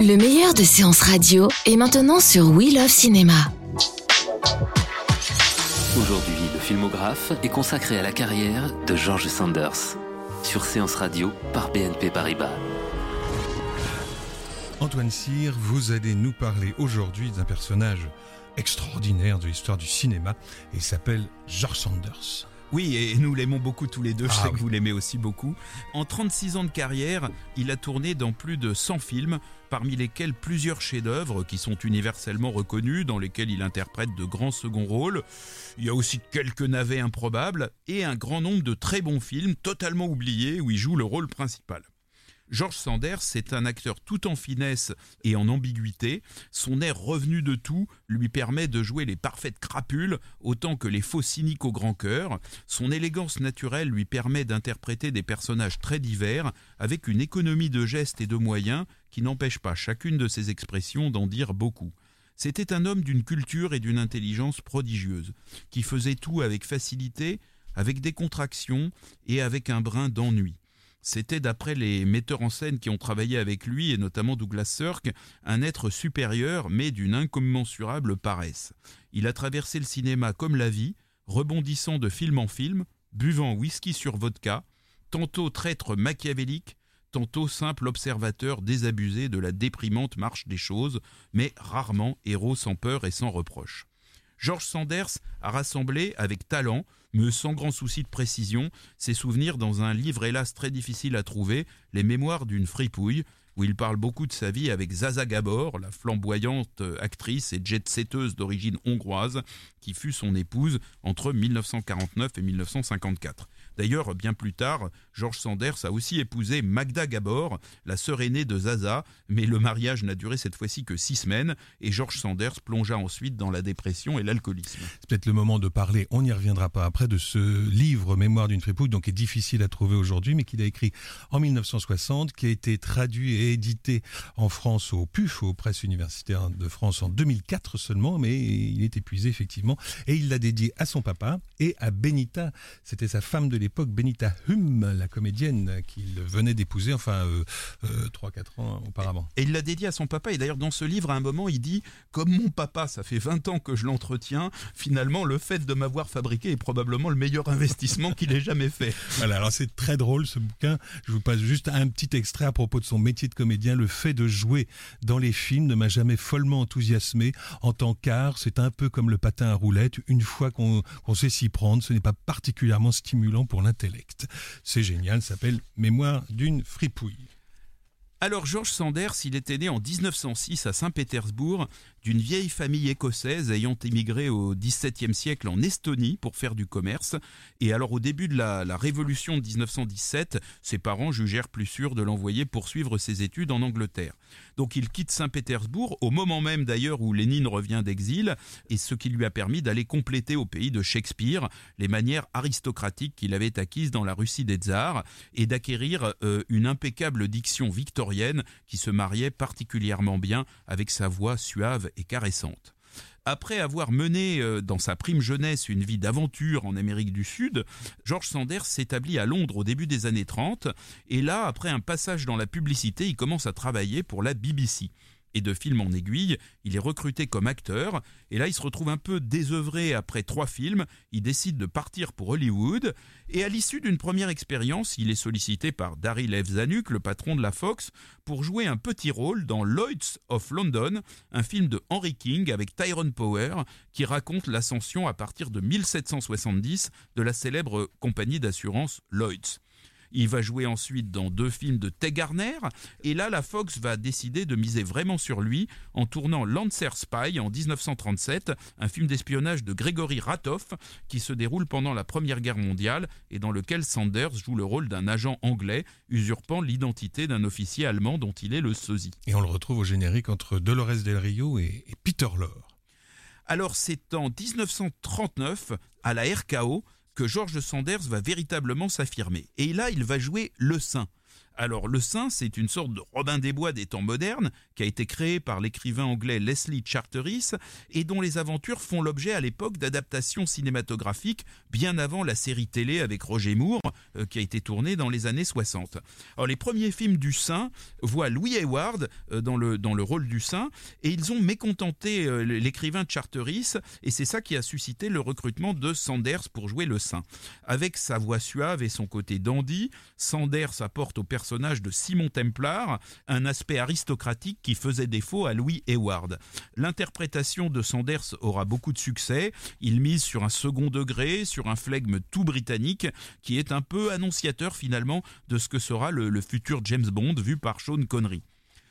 Le meilleur de séances radio est maintenant sur We Love Cinéma. Aujourd'hui, le filmographe est consacré à la carrière de George Sanders sur Séance Radio par BNP Paribas. Antoine Cyr, vous allez nous parler aujourd'hui d'un personnage extraordinaire de l'histoire du cinéma et il s'appelle George Sanders. Oui, et nous l'aimons beaucoup tous les deux, je Ah sais que vous l'aimez aussi beaucoup. En 36 ans de carrière, il a tourné dans plus de 100 films, parmi lesquels plusieurs chefs-d'œuvre qui sont universellement reconnus, dans lesquels il interprète de grands seconds rôles. Il y a aussi quelques navets improbables et un grand nombre de très bons films totalement oubliés où il joue le rôle principal. George Sanders, c'est un acteur tout en finesse et en ambiguïté. Son air revenu de tout lui permet de jouer les parfaites crapules autant que les faux cyniques au grand cœur. Son élégance naturelle lui permet d'interpréter des personnages très divers avec une économie de gestes et de moyens qui n'empêche pas chacune de ses expressions d'en dire beaucoup. C'était un homme d'une culture et d'une intelligence prodigieuses, qui faisait tout avec facilité, avec décontraction et avec un brin d'ennui. C'était, d'après les metteurs en scène qui ont travaillé avec lui, et notamment Douglas Sirk, un être supérieur, mais d'une incommensurable paresse. Il a traversé le cinéma comme la vie, rebondissant de film en film, buvant whisky sur vodka, tantôt traître machiavélique, tantôt simple observateur désabusé de la déprimante marche des choses, mais rarement héros sans peur et sans reproche. George Sanders a rassemblé avec talent, mais sans grand souci de précision, ses souvenirs dans un livre hélas très difficile à trouver, Les Mémoires d'une fripouille, où il parle beaucoup de sa vie avec Zaza Gabor, la flamboyante actrice et jet-setteuse d'origine hongroise, qui fut son épouse entre 1949 et 1954. D'ailleurs, bien plus tard, George Sanders a aussi épousé Magda Gabor, la sœur aînée de Zaza, mais le mariage n'a duré cette fois-ci que six semaines, et George Sanders plongea ensuite dans la dépression et l'alcoolisme. C'est peut-être le moment de parler, on n'y reviendra pas après, de ce livre Mémoire d'une fripouille, donc qui est difficile à trouver aujourd'hui, mais qu'il a écrit en 1960, qui a été traduit et édité en France au PUF, aux presses universitaires de France, en 2004 seulement, mais il est épuisé effectivement, et il l'a dédié à son papa et à Benita. C'était sa femme de l'époque, Benita Hume, la comédienne qu'il venait d'épouser, enfin, euh, euh, 3-4 ans auparavant. Et il l'a dédié à son papa, et d'ailleurs dans ce livre, à un moment, il dit « Comme mon papa, ça fait 20 ans que je l'entretiens, finalement, le fait de m'avoir fabriqué est probablement le meilleur investissement qu'il ait jamais fait. » Voilà, alors c'est très drôle ce bouquin. Je vous passe juste un petit extrait à propos de son métier de comédien. Le fait de jouer dans les films ne m'a jamais follement enthousiasmé. En tant qu'art, c'est un peu comme le patin à roulettes. Une fois qu'on qu'on sait s'y prendre, ce n'est pas particulièrement stimulant pour l'intellect. C'est génial, s'appelle Mémoire d'une fripouille. Alors George Sanders, il était né en 1906 à Saint-Pétersbourg d'une vieille famille écossaise ayant émigré au XVIIe siècle en Estonie pour faire du commerce. Et alors au début de la, révolution de 1917, ses parents jugèrent plus sûr de l'envoyer poursuivre ses études en Angleterre. Donc il quitte Saint-Pétersbourg au moment même d'ailleurs où Lénine revient d'exil, et ce qui lui a permis d'aller compléter au pays de Shakespeare les manières aristocratiques qu'il avait acquises dans la Russie des tsars, et d'acquérir euh, une impeccable diction victorienne qui se mariait particulièrement bien avec sa voix suave et caressante. Après avoir mené euh, dans sa prime jeunesse une vie d'aventure en Amérique du Sud, George Sanders s'établit à Londres au début des années 30 et là, après un passage dans la publicité, il commence à travailler pour la BBC. Et de film en aiguille, il est recruté comme acteur. Et là, il se retrouve un peu désœuvré après trois films. Il décide de partir pour Hollywood. Et à l'issue d'une première expérience, il est sollicité par Daryl F. Zanuck, le patron de la Fox, pour jouer un petit rôle dans Lloyds of London, un film de Henry King avec Tyrone Power, qui raconte l'ascension à partir de 1770 de la célèbre compagnie d'assurance Lloyds. Il va jouer ensuite dans deux films de Ted Garner. Et là, la Fox va décider de miser vraiment sur lui en tournant Lancer Spy en 1937, un film d'espionnage de Gregory Ratoff qui se déroule pendant la Première Guerre mondiale et dans lequel Sanders joue le rôle d'un agent anglais usurpant l'identité d'un officier allemand dont il est le sosie. Et on le retrouve au générique entre Dolores Del Rio et, et Peter Lorre. Alors c'est en 1939, à la RKO, que George Sanders va véritablement s'affirmer. Et là, il va jouer le saint. Alors le Saint, c'est une sorte de Robin des Bois des temps modernes, qui a été créé par l'écrivain anglais Leslie Charteris, et dont les aventures font l'objet à l'époque d'adaptations cinématographiques bien avant la série télé avec Roger Moore, euh, qui a été tournée dans les années 60. Alors les premiers films du Saint voient Louis Hayward euh, dans, le, dans le rôle du Saint, et ils ont mécontenté euh, l'écrivain Charteris, et c'est ça qui a suscité le recrutement de Sanders pour jouer le Saint. Avec sa voix suave et son côté dandy, Sanders apporte au personnage personnage de Simon Templar, un aspect aristocratique qui faisait défaut à Louis Hayward. L'interprétation de Sanders aura beaucoup de succès. Il mise sur un second degré, sur un flegme tout britannique, qui est un peu annonciateur finalement de ce que sera le, le futur James Bond vu par Sean Connery.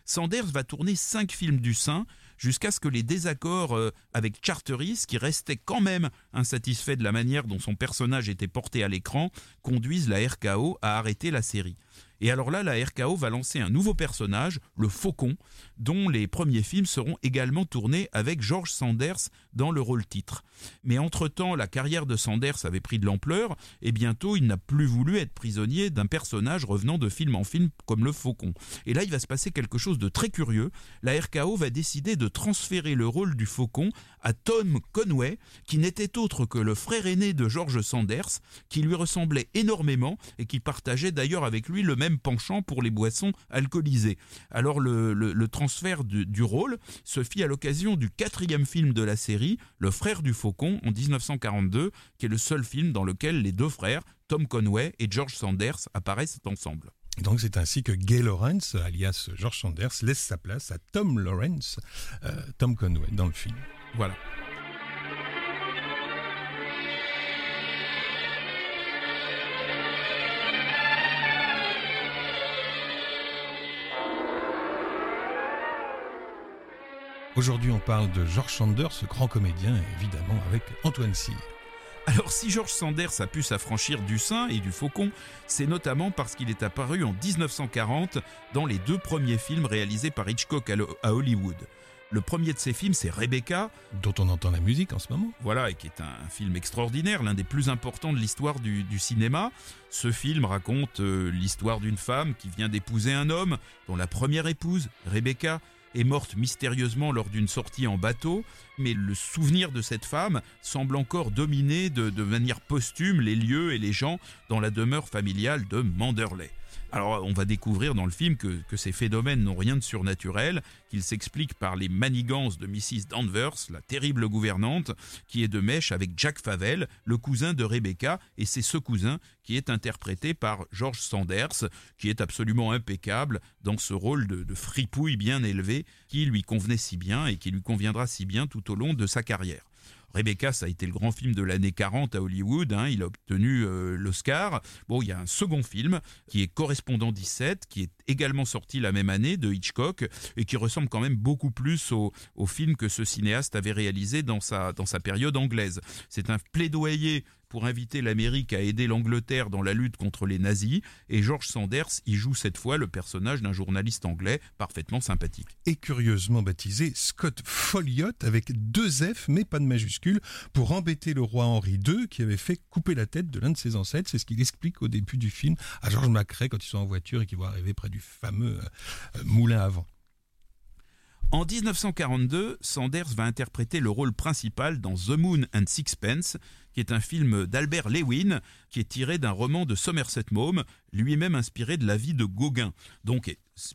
Sanders va tourner cinq films du sein jusqu'à ce que les désaccords euh, avec Charteris, qui restait quand même insatisfait de la manière dont son personnage était porté à l'écran, conduisent la RKO à arrêter la série. Et alors là, la RKO va lancer un nouveau personnage, le Faucon, dont les premiers films seront également tournés avec George Sanders dans le rôle titre. Mais entre-temps, la carrière de Sanders avait pris de l'ampleur, et bientôt il n'a plus voulu être prisonnier d'un personnage revenant de film en film comme le Faucon. Et là, il va se passer quelque chose de très curieux. La RKO va décider de transférer le rôle du Faucon à Tom Conway, qui n'était autre que le frère aîné de George Sanders, qui lui ressemblait énormément et qui partageait d'ailleurs avec lui le même penchant pour les boissons alcoolisées. Alors le, transfert du, rôle se fit à l'occasion du quatrième film de la série, Le frère du faucon, en 1942, qui est le seul film dans lequel les deux frères, Tom Conway et George Sanders, apparaissent ensemble. donc c'est ainsi que Gay Lawrence, alias George Sanders, laisse sa place à Tom Lawrence, euh, Tom Conway, dans le film. Voilà. Aujourd'hui, on parle de George Sanders, ce grand comédien, évidemment avec Antoine Cyr. Alors si George Sanders a pu s'affranchir du sein et du faucon, c'est notamment parce qu'il est apparu en 1940 dans les deux premiers films réalisés par Hitchcock à Hollywood. Le premier de ces films, c'est Rebecca. Dont on entend la musique en ce moment. Voilà, et qui est un, film extraordinaire, l'un des plus importants de l'histoire du, cinéma. Ce film raconte euh, l'histoire d'une femme qui vient d'épouser un homme, dont la première épouse, Rebecca, est morte mystérieusement lors d'une sortie en bateau, mais le souvenir de cette femme semble encore dominer de, manière posthume les lieux et les gens dans la demeure familiale de Manderley. Alors on va découvrir dans le film que, ces phénomènes n'ont rien de surnaturel, qu'ils s'expliquent par les manigances de Mrs. Danvers, la terrible gouvernante, qui est de mèche avec Jack Favel, le cousin de Rebecca, et c'est ce cousin qui est interprété par George Sanders, qui est absolument impeccable dans ce rôle de, de fripouille bien élevé qui lui convenait si bien et qui lui conviendra si bien tout au long de sa carrière. Rebecca, ça a été le grand film de l'année 40 à Hollywood. Hein, il a obtenu euh, l'Oscar. Bon, il y a un second film qui est Correspondant 17, qui est également sorti la même année de Hitchcock et qui ressemble quand même beaucoup plus au, au film que ce cinéaste avait réalisé dans sa, dans sa période anglaise. C'est un plaidoyer pour inviter l'Amérique à aider l'Angleterre dans la lutte contre les nazis, et George Sanders y joue cette fois le personnage d'un journaliste anglais parfaitement sympathique. Et curieusement baptisé Scott Folliott avec deux F mais pas de majuscule pour embêter le roi Henri II qui avait fait couper la tête de l'un de ses ancêtres. C'est ce qu'il explique au début du film à George Macrae quand ils sont en voiture et qu'ils vont arriver près du fameux euh, moulin à vent. En 1942, Sanders va interpréter le rôle principal dans The Moon and Sixpence, qui est un film d'Albert Lewin, qui est tiré d'un roman de Somerset Maugham, lui-même inspiré de la vie de Gauguin.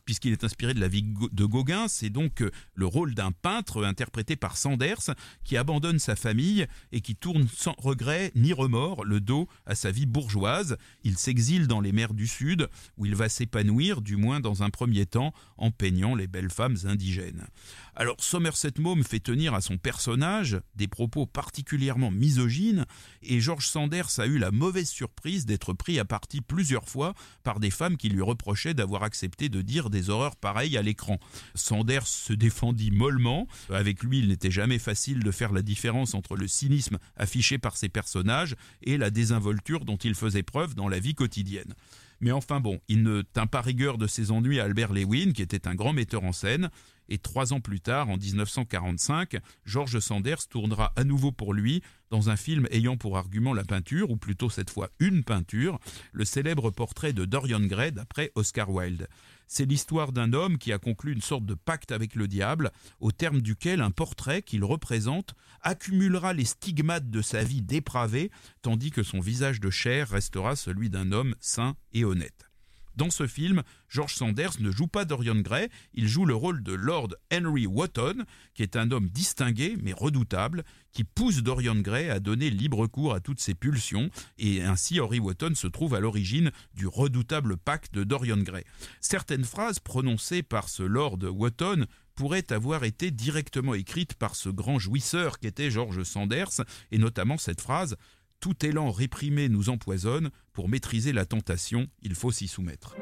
Puisqu'il est inspiré de la vie de Gauguin, c'est donc euh, le rôle d'un peintre interprété par Sanders, qui abandonne sa famille et qui tourne sans regret ni remords le dos à sa vie bourgeoise. Il s'exile dans les mers du Sud, où il va s'épanouir, du moins dans un premier temps, en peignant les belles femmes indigènes. Alors Somerset Maugham fait tenir à son personnage des propos particulièrement misogynes, et George Sanders a eu la mauvaise surprise d'être pris à partie plusieurs fois par des femmes qui lui reprochaient d'avoir accepté de dire des horreurs pareilles à l'écran. Sanders se défendit mollement. Avec lui, il n'était jamais facile de faire la différence entre le cynisme affiché par ses personnages et la désinvolture dont il faisait preuve dans la vie quotidienne. Mais enfin bon, il ne tint pas rigueur de ses ennuis à Albert Lewin, qui était un grand metteur en scène, et trois ans plus tard, en 1945, George Sanders tournera à nouveau pour lui dans un film ayant pour argument la peinture, ou plutôt cette fois une peinture, le célèbre portrait de Dorian Gray d'après Oscar Wilde. C'est l'histoire d'un homme qui a conclu une sorte de pacte avec le diable, au terme duquel un portrait qu'il représente accumulera les stigmates de sa vie dépravée, tandis que son visage de chair restera celui d'un homme sain et honnête. Dans ce film, George Sanders ne joue pas Dorian Gray, il joue le rôle de Lord Henry Wotton, qui est un homme distingué mais redoutable, qui pousse Dorian Gray à donner libre cours à toutes ses pulsions, et ainsi Henry Wotton se trouve à l'origine du redoutable pacte de Dorian Gray. Certaines phrases prononcées par ce Lord Wotton pourraient avoir été directement écrites par ce grand jouisseur qu'était George Sanders, et notamment cette phrase tout élan réprimé nous empoisonne. Pour maîtriser la tentation, il faut s'y soumettre.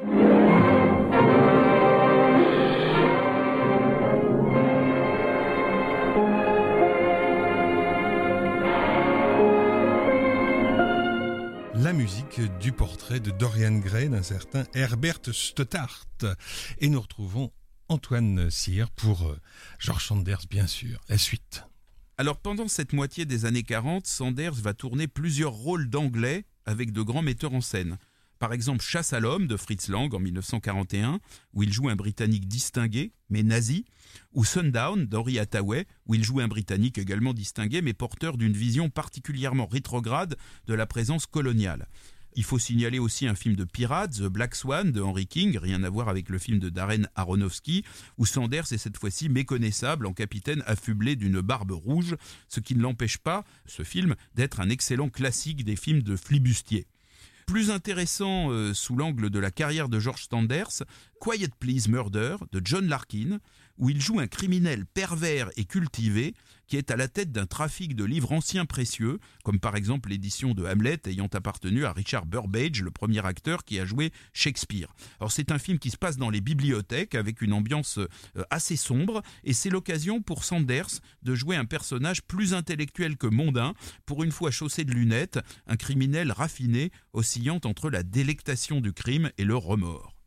la musique du portrait de Dorian Gray d'un certain Herbert Stothart. Et nous retrouvons Antoine Cyr pour euh, George Sanders, bien sûr. La suite. Alors pendant cette moitié des années 40, Sanders va tourner plusieurs rôles d'anglais avec de grands metteurs en scène. Par exemple Chasse à l'homme de Fritz Lang en 1941, où il joue un Britannique distingué, mais nazi, ou Sundown d'Henry Hathaway, où il joue un Britannique également distingué, mais porteur d'une vision particulièrement rétrograde de la présence coloniale. Il faut signaler aussi un film de pirates, The Black Swan de Henry King, rien à voir avec le film de Darren Aronofsky, où Sanders est cette fois-ci méconnaissable en capitaine affublé d'une barbe rouge, ce qui ne l'empêche pas, ce film, d'être un excellent classique des films de flibustier. Plus intéressant euh, sous l'angle de la carrière de George Sanders, Quiet Please Murder de John Larkin, où il joue un criminel pervers et cultivé qui est à la tête d'un trafic de livres anciens précieux, comme par exemple l'édition de Hamlet ayant appartenu à Richard Burbage, le premier acteur qui a joué Shakespeare. Alors c'est un film qui se passe dans les bibliothèques avec une ambiance euh, assez sombre et c'est l'occasion pour Sanders de jouer un personnage plus intellectuel que mondain, pour une fois chaussé de lunettes, un criminel raffiné oscillant entre la délectation du crime et le remords.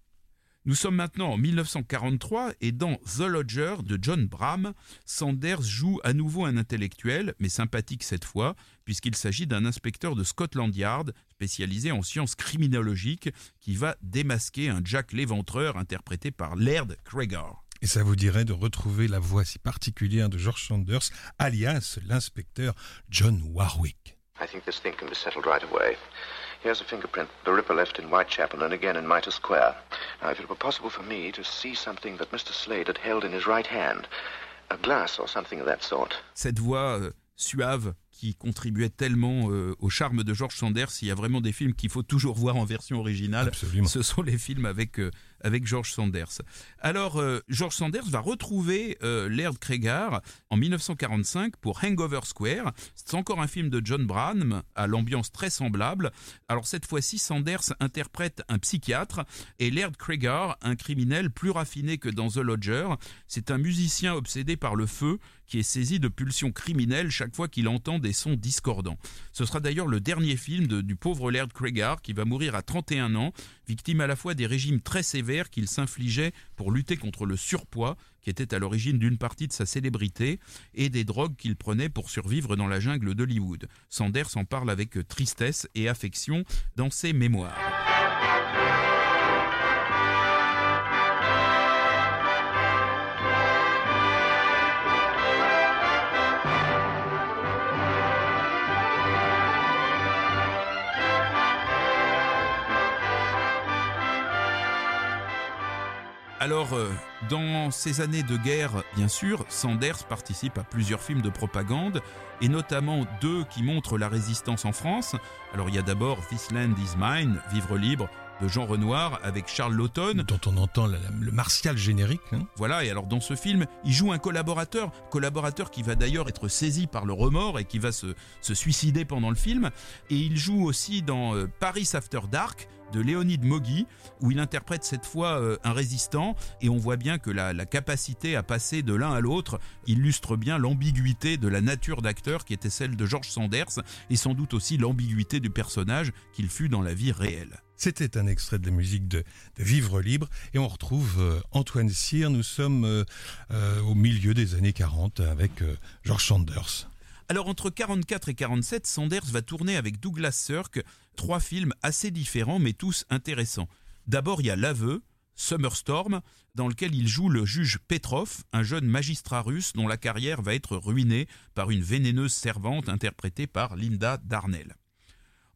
Nous sommes maintenant en 1943 et dans The Lodger de John Bram, Sanders joue à nouveau un intellectuel, mais sympathique cette fois, puisqu'il s'agit d'un inspecteur de Scotland Yard spécialisé en sciences criminologiques qui va démasquer un Jack l'éventreur interprété par Laird Cregar. Et ça vous dirait de retrouver la voix si particulière de George Sanders, alias l'inspecteur John Warwick. I think this thing can be settled right away. Here's a fingerprint the Ripper left in Whitechapel and again in Mitre Square. Now, if it were possible for me to see something that Mr. Slade had held in his right hand, a glass or something of that sort. Cette voix euh, suave qui contribuait tellement euh, au charme de George Sanders. Il y a vraiment des films qu'il faut toujours voir en version originale. Absolument. Ce sont les films avec euh, avec George Sanders. Alors, euh, George Sanders va retrouver euh, Laird Cregar en 1945 pour Hangover Square. C'est encore un film de John Branham à l'ambiance très semblable. Alors cette fois-ci, Sanders interprète un psychiatre et Laird Cregar un criminel plus raffiné que dans The Lodger. C'est un musicien obsédé par le feu qui est saisi de pulsions criminelles chaque fois qu'il entend des sons discordants. Ce sera d'ailleurs le dernier film du pauvre Laird Cregar qui va mourir à 31 ans, victime à la fois des régimes très sévères qu'il s'infligeait pour lutter contre le surpoids, qui était à l'origine d'une partie de sa célébrité, et des drogues qu'il prenait pour survivre dans la jungle d'Hollywood. Sanders en parle avec tristesse et affection dans ses mémoires. Alors, euh, dans ces années de guerre, bien sûr, Sanders participe à plusieurs films de propagande, et notamment deux qui montrent la résistance en France. Alors, il y a d'abord This Land is Mine, Vivre libre, de Jean Renoir avec Charles Laughton. Dont on entend le martial générique. Hein. Voilà, et alors dans ce film, il joue un collaborateur, collaborateur qui va d'ailleurs être saisi par le remords et qui va se, se suicider pendant le film. Et il joue aussi dans euh, Paris After Dark, de Léonide Mogui, où il interprète cette fois euh, un résistant, et on voit bien que la, capacité à passer de l'un à l'autre illustre bien l'ambiguïté de la nature d'acteur qui était celle de George Sanders, et sans doute aussi l'ambiguïté du personnage qu'il fut dans la vie réelle. C'était un extrait de la musique de, Vivre libre et on retrouve euh, Antoine Cyr. Nous sommes euh, au milieu des années 40 avec George Sanders. Alors entre 44 et 47, Sanders va tourner avec Douglas Sirk trois films assez différents mais tous intéressants. D'abord il y a L'aveu, Summerstorm, dans lequel il joue le juge Petrov, un jeune magistrat russe dont la carrière va être ruinée par une vénéneuse servante interprétée par Linda Darnell.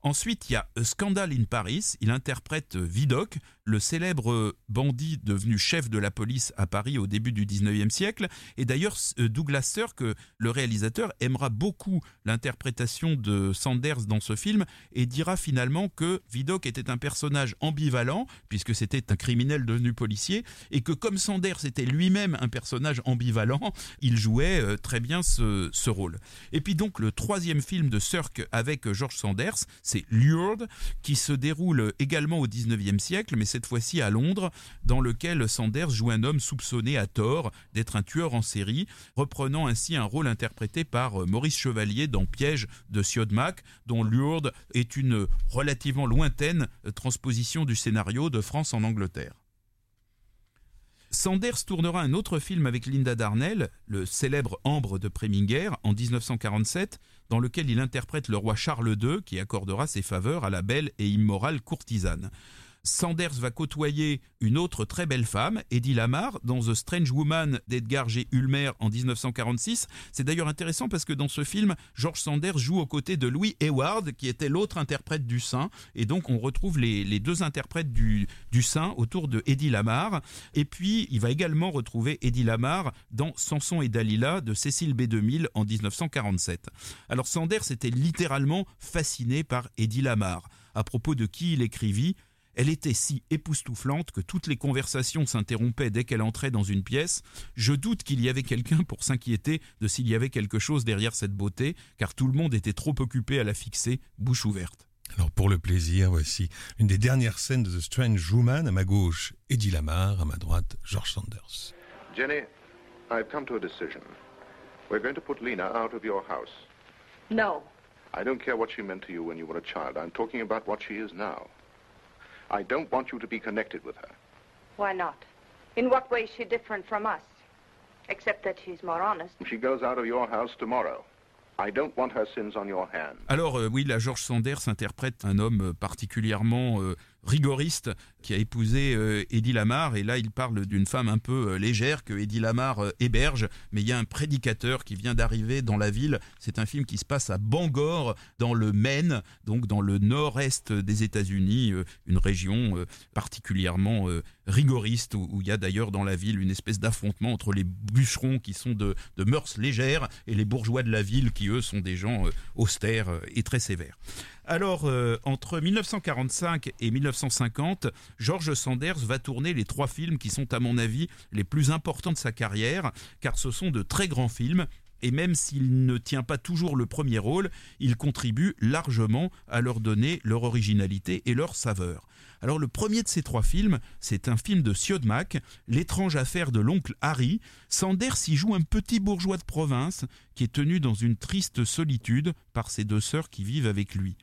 Ensuite, il y a A Scandal in Paris. Il interprète Vidocq, le célèbre bandit devenu chef de la police à Paris au début du 19e siècle. Et d'ailleurs, Douglas Sirk, le réalisateur, aimera beaucoup l'interprétation de Sanders dans ce film et dira finalement que Vidocq était un personnage ambivalent, puisque c'était un criminel devenu policier, et que comme Sanders était lui-même un personnage ambivalent, il jouait euh, très bien ce, ce rôle. Et puis donc, le troisième film de Sirk avec George Sanders, c'est Lured, qui se déroule également au 19e siècle, mais cette fois-ci à Londres, dans lequel Sanders joue un homme soupçonné à tort d'être un tueur en série, reprenant ainsi un rôle interprété par euh, Maurice Chevalier dans Piège de Siodmak, dont Lured est une relativement lointaine euh, transposition du scénario de France en Angleterre. Sanders tournera un autre film avec Linda Darnell, le célèbre Ambre de Preminger, en 1947, dans lequel il interprète le roi Charles II qui accordera ses faveurs à la belle et immorale courtisane. Sanders va côtoyer une autre très belle femme, Eddie Lamar, dans The Strange Woman d'Edgar G. Ulmer en 1946. C'est d'ailleurs intéressant parce que dans ce film, George Sanders joue aux côtés de Louis Hayward, qui était l'autre interprète du Saint. Et donc on retrouve les, deux interprètes du, du Saint autour de Eddie Lamar. Et puis il va également retrouver Eddie Lamar dans Samson et Dalila de Cécile B. 2000 en 1947. Alors Sanders était littéralement fasciné par Eddie Lamar à propos de qui il écrivit elle était si époustouflante que toutes les conversations s'interrompaient dès qu'elle entrait dans une pièce. Je doute qu'il y avait quelqu'un pour s'inquiéter de s'il y avait quelque chose derrière cette beauté, car tout le monde était trop occupé à la fixer, bouche ouverte. Alors pour le plaisir, voici une des dernières scènes de The Strange Woman. À ma gauche, Eddie Lamar, à ma droite, George Sanders. Jenny, I've come to a decision. We're going to put Lena out of your house. No. I don't care what she meant to you when you were a child. I'm talking about what she is now. I don't want you to be connected with her. Why not? In what way is she different from us? Except that she's more honest. She goes out of your house tomorrow. I don't want her sins on your hands. Alors euh, oui, la George Sanders interprète un homme euh, particulièrement euh, rigoriste qui a épousé euh, Eddie Lamar. Et là il parle d'une femme un peu euh, légère que Eddie Lamar euh, héberge. Mais il y a un prédicateur qui vient d'arriver dans la ville. C'est un film qui se passe à Bangor dans le Maine donc dans le nord-est des États-Unis une région particulièrement rigoriste où, il y a d'ailleurs dans la ville une espèce d'affrontement entre les bûcherons qui sont de, de, mœurs légères et les bourgeois de la ville qui eux sont des gens austères et très sévères. Alors, euh, entre 1945 et 1950, George Sanders va tourner les trois films qui sont, à mon avis, les plus importants de sa carrière, car ce sont de très grands films et même s'il ne tient pas toujours le premier rôle, il contribue largement à leur donner leur originalité et leur saveur. Alors le premier de ces trois films, c'est un film de Siodmak, L'étrange affaire de l'oncle Harry. Sanders y joue un petit bourgeois de province qui est tenu dans une triste solitude par ses deux sœurs qui vivent avec lui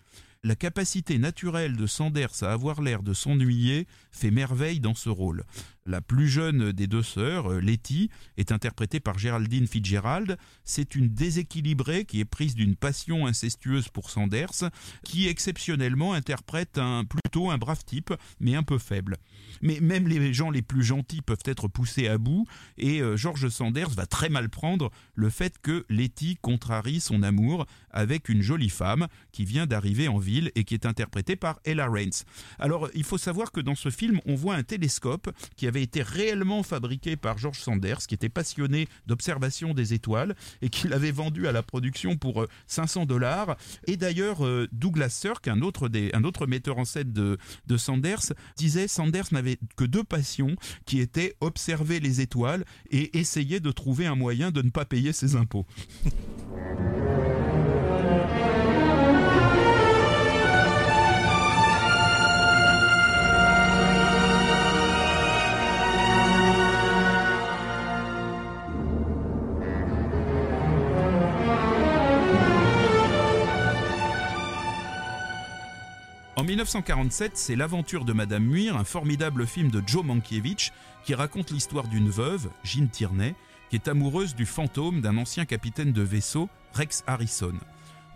la capacité naturelle de Sanders à avoir l'air de s'ennuyer fait merveille dans ce rôle. La plus jeune des deux sœurs, euh, Letty, est interprétée par Géraldine Fitzgerald. C'est une déséquilibrée qui est prise d'une passion incestueuse pour Sanders, qui exceptionnellement interprète un plutôt un brave type, mais un peu faible. Mais même les gens les plus gentils peuvent être poussés à bout, et euh, George Sanders va très mal prendre le fait que Letty contrarie son amour avec une jolie femme qui vient d'arriver en ville et qui est interprétée par Ella Raines. Alors il faut savoir que dans ce film, on voit un télescope qui avait avait été réellement fabriqué par George Sanders, qui était passionné d'observation des étoiles et qui l'avait vendu à la production pour 500 euh, dollars. Et d'ailleurs, euh, Douglas Sirk, un autre, des, un autre metteur en scène de, de Sanders, disait Sanders n'avait que deux passions qui étaient observer les étoiles et essayer de trouver un moyen de ne pas payer ses impôts. En 1947, c'est L'aventure de Madame Muir, un formidable film de Joe Mankiewicz qui raconte l'histoire d'une veuve, Jean Tierney, qui est amoureuse du fantôme d'un ancien capitaine de vaisseau, Rex Harrison.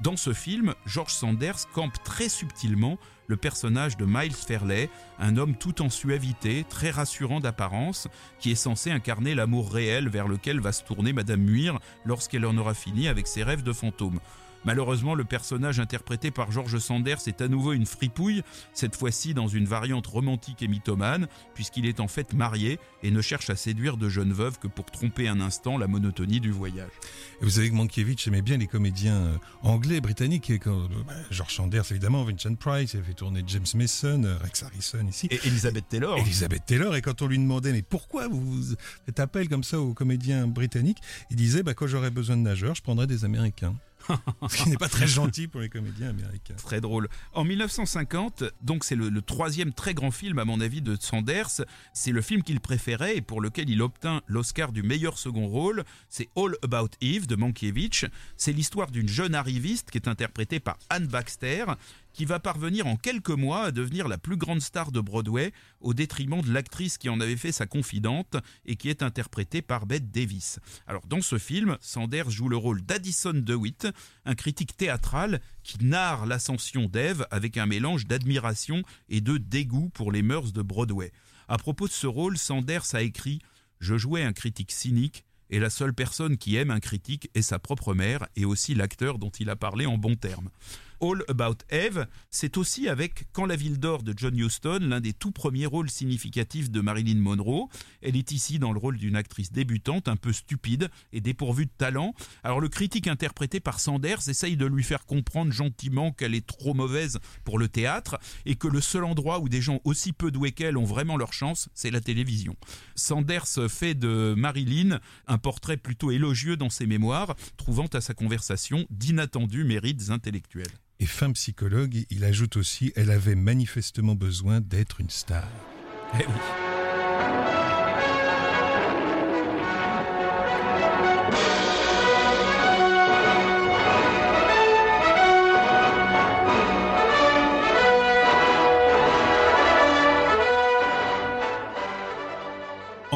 Dans ce film, George Sanders campe très subtilement le personnage de Miles Fairley, un homme tout en suavité, très rassurant d'apparence, qui est censé incarner l'amour réel vers lequel va se tourner Madame Muir lorsqu'elle en aura fini avec ses rêves de fantôme. Malheureusement, le personnage interprété par George Sanders est à nouveau une fripouille, cette fois-ci dans une variante romantique et mythomane, puisqu'il est en fait marié et ne cherche à séduire de jeunes veuves que pour tromper un instant la monotonie du voyage. Et vous savez que Mankiewicz aimait bien les comédiens euh, anglais, britanniques, et quand, bah, George Sanders évidemment, Vincent Price, il a fait tourner James Mason, euh, Rex Harrison ici. Et Elizabeth Taylor. Elizabeth Taylor, et quand on lui demandait mais pourquoi vous faites appel comme ça aux comédiens britanniques, il disait bah, quand j'aurais besoin de nageurs, je prendrais des Américains. Ce qui n'est pas très gentil pour les comédiens américains. Très drôle. En 1950, donc c'est le, troisième très grand film à mon avis de Sanders. C'est le film qu'il préférait et pour lequel il obtint l'Oscar du meilleur second rôle. C'est All About Eve de Mankiewicz. C'est l'histoire d'une jeune arriviste qui est interprétée par Anne Baxter qui va parvenir en quelques mois à devenir la plus grande star de Broadway au détriment de l'actrice qui en avait fait sa confidente et qui est interprétée par Bette Davis. Alors dans ce film, Sanders joue le rôle d'Addison DeWitt, un critique théâtral qui narre l'ascension d'Eve avec un mélange d'admiration et de dégoût pour les mœurs de Broadway. À propos de ce rôle, Sanders a écrit Je jouais un critique cynique et la seule personne qui aime un critique est sa propre mère et aussi l'acteur dont il a parlé en bons termes. All About Eve, c'est aussi avec Quand la ville dort de John Huston, l'un des tout premiers rôles significatifs de Marilyn Monroe. Elle est ici dans le rôle d'une actrice débutante, un peu stupide et dépourvue de talent. Alors le critique interprété par Sanders essaye de lui faire comprendre gentiment qu'elle est trop mauvaise pour le théâtre et que le seul endroit où des gens aussi peu doués qu'elle ont vraiment leur chance, c'est la télévision. Sanders fait de Marilyn un portrait plutôt élogieux dans ses mémoires, trouvant à sa conversation d'inattendus mérites intellectuels. Et fin psychologue, il ajoute aussi, elle avait manifestement besoin d'être une star. Eh oui.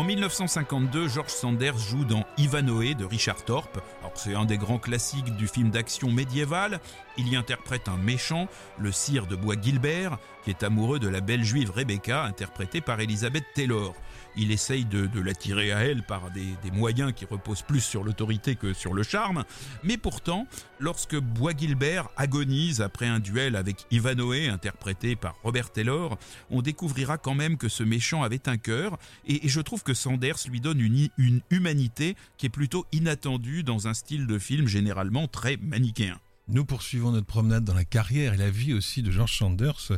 En 1952, George Sanders joue dans Ivanhoe de Richard Thorpe. c'est un des grands classiques du film d'action médiéval. Il y interprète un méchant, le sire de Bois Gilbert, qui est amoureux de la belle juive Rebecca, interprétée par Elizabeth Taylor. Il essaye de, l'attirer à elle par des, moyens qui reposent plus sur l'autorité que sur le charme. Mais pourtant, lorsque Bois Gilbert agonise après un duel avec Ivanhoe, interprété par Robert Taylor, on découvrira quand même que ce méchant avait un cœur. Et, je trouve que Sanders lui donne une, humanité qui est plutôt inattendue dans un style de film généralement très manichéen. Nous poursuivons notre promenade dans la carrière et la vie aussi de George Sanders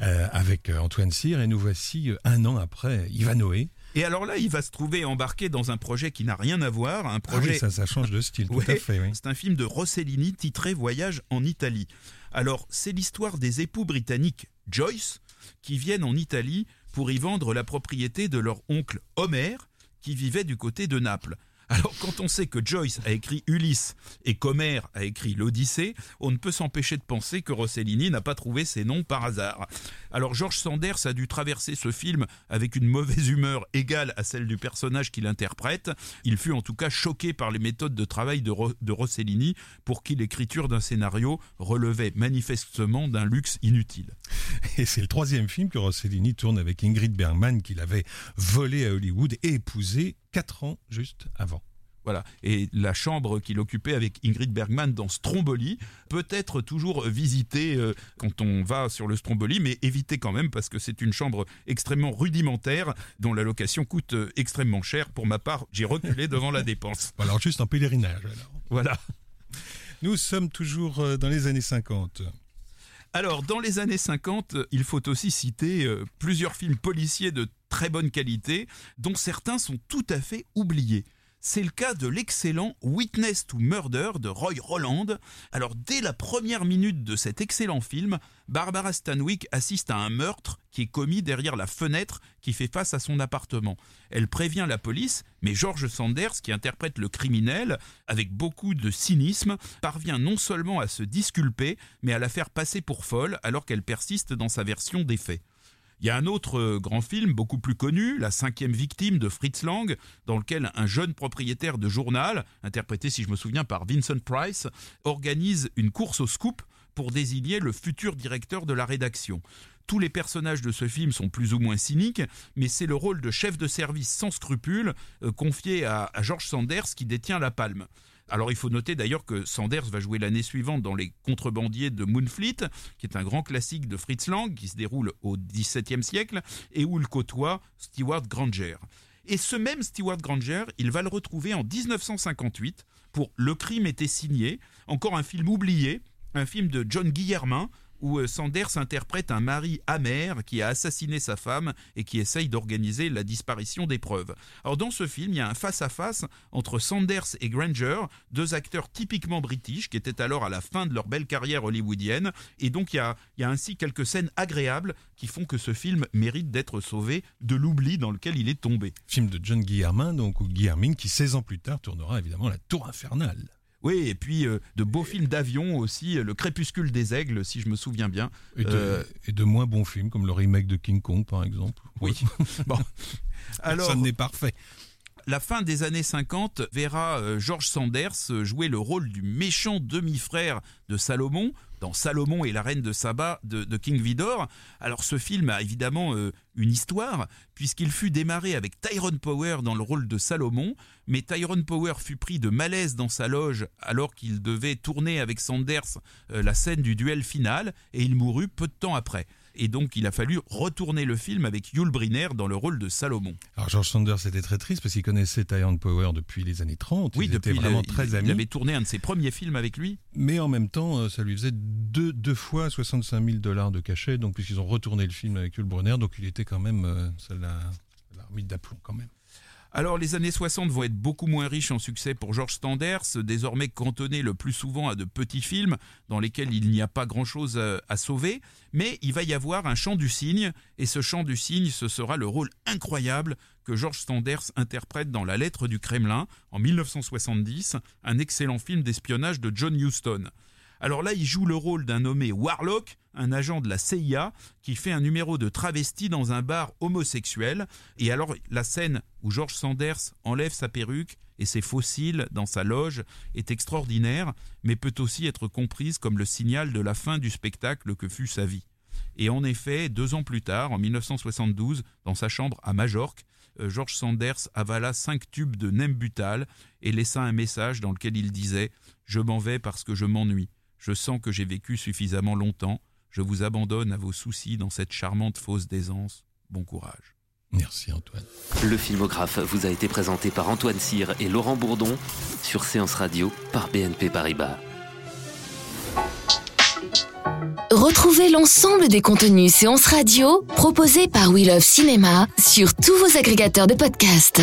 euh, avec euh, Antoine Cyr et nous voici euh, un an après Ivanhoe. Et alors là, il va se trouver embarqué dans un projet qui n'a rien à voir, un projet. Ah oui, ça, ça change de style, tout à fait. Oui. C'est un film de Rossellini titré Voyage en Italie. Alors, c'est l'histoire des époux britanniques Joyce qui viennent en Italie pour y vendre la propriété de leur oncle Homer qui vivait du côté de Naples. Alors quand on sait que Joyce a écrit Ulysse et qu'Homer a écrit l'Odyssée, on ne peut s'empêcher de penser que Rossellini n'a pas trouvé ces noms par hasard. Alors George Sanders a dû traverser ce film avec une mauvaise humeur égale à celle du personnage qu'il interprète. Il fut en tout cas choqué par les méthodes de travail de, de Rossellini pour qui l'écriture d'un scénario relevait manifestement d'un luxe inutile. Et c'est le troisième film que Rossellini tourne avec Ingrid Bergman qu'il avait volé à Hollywood et épousé quatre ans juste avant. Voilà. Et la chambre qu'il occupait avec Ingrid Bergman dans Stromboli peut être toujours visitée euh, quand on va sur le Stromboli, mais évitez quand même parce que c'est une chambre extrêmement rudimentaire dont la location coûte euh, extrêmement cher. Pour ma part, j'ai reculé devant la dépense. Alors juste en pèlerinage. Voilà. Nous sommes toujours euh, dans les années 50. Alors, dans les années 50, il faut aussi citer plusieurs films policiers de très bonne qualité, dont certains sont tout à fait oubliés. C'est le cas de l'excellent Witness to Murder de Roy Roland. Alors dès la première minute de cet excellent film, Barbara Stanwyck assiste à un meurtre qui est commis derrière la fenêtre qui fait face à son appartement. Elle prévient la police, mais George Sanders, qui interprète le criminel avec beaucoup de cynisme, parvient non seulement à se disculper, mais à la faire passer pour folle alors qu'elle persiste dans sa version des faits. Il y a un autre euh, grand film, beaucoup plus connu, La cinquième victime de Fritz Lang, dans lequel un jeune propriétaire de journal, interprété si je me souviens par Vincent Price, organise une course au scoop pour désigner le futur directeur de la rédaction. Tous les personnages de ce film sont plus ou moins cyniques, mais c'est le rôle de chef de service sans scrupules euh, confié à, à George Sanders qui détient la palme. Alors il faut noter d'ailleurs que Sanders va jouer l'année suivante dans Les Contrebandiers de Moonfleet, qui est un grand classique de Fritz Lang, qui se déroule au XVIIe siècle, et où il côtoie Stewart Granger. Et ce même Stewart Granger, il va le retrouver en 1958 pour Le crime était signé, encore un film oublié, un film de John Guillermin, où euh, Sanders interprète un mari amer qui a assassiné sa femme et qui essaye d'organiser la disparition des preuves. Alors dans ce film, il y a un face-à-face entre Sanders et Granger, deux acteurs typiquement british qui étaient alors à la fin de leur belle carrière hollywoodienne. Et donc il y a, ainsi quelques scènes agréables qui font que ce film mérite d'être sauvé de l'oubli dans lequel il est tombé. Film de John Guillermin, donc, Guillermin, qui 16 ans plus tard tournera évidemment La Tour Infernale. Oui, et puis euh, de beaux films d'avion aussi, Le Crépuscule des Aigles, si je me souviens bien. Et de, Euh, et de moins bons films, comme le remake de King Kong, par exemple. oui. bon. Alors, Personne n'est parfait. La fin des années 50 verra euh, George Sanders euh, jouer le rôle du méchant demi-frère de Salomon dans Salomon et la reine de Saba de, King Vidor. Alors ce film a évidemment euh, une histoire puisqu'il fut démarré avec Tyrone Power dans le rôle de Salomon, mais Tyrone Power fut pris de malaise dans sa loge alors qu'il devait tourner avec Sanders la scène du duel final et il mourut peu de temps après. Et donc il a fallu retourner le film avec Yul Brynner dans le rôle de Salomon. Alors George Sanders était très triste parce qu'il connaissait Tyrone Power depuis les années 30. Oui, Ils depuis vraiment il, très il amis. avait tourné un de ses premiers films avec lui. Mais en même temps, euh, ça lui faisait deux, deux fois 65 000 dollars de cachet. Donc puisqu'ils ont retourné le film avec Yul Brynner, donc il était quand même, euh, ça l'a remis d'aplomb quand même. Alors les années 60 vont être beaucoup moins riches en succès pour George Sanders, désormais cantonné le plus souvent à de petits films dans lesquels il n'y a pas grand-chose à, sauver, mais il va y avoir un chant du cygne, et ce chant du cygne, ce sera le rôle incroyable que George Sanders interprète dans La lettre du Kremlin en 1970, un excellent film d'espionnage de John Huston. Alors là, il joue le rôle d'un nommé Warlock, un agent de la CIA, qui fait un numéro de travesti dans un bar homosexuel. Et alors, la scène où George Sanders enlève sa perruque et ses fossiles dans sa loge est extraordinaire, mais peut aussi être comprise comme le signal de la fin du spectacle que fut sa vie. Et en effet, deux ans plus tard, en 1972, dans sa chambre à Majorque, euh, George Sanders avala cinq tubes de Nembutal et laissa un message dans lequel il disait ⁇ Je m'en vais parce que je m'ennuie. Je sens que j'ai vécu suffisamment longtemps. Je vous abandonne à vos soucis dans cette charmante fausse d'aisance. Bon courage. Merci Antoine. Le filmographe vous a été présenté par Antoine Cyr et Laurent Bourdon sur Séance Radio par BNP Paribas. Retrouvez l'ensemble des contenus séances radio proposés par We Love Cinéma sur tous vos agrégateurs de podcasts.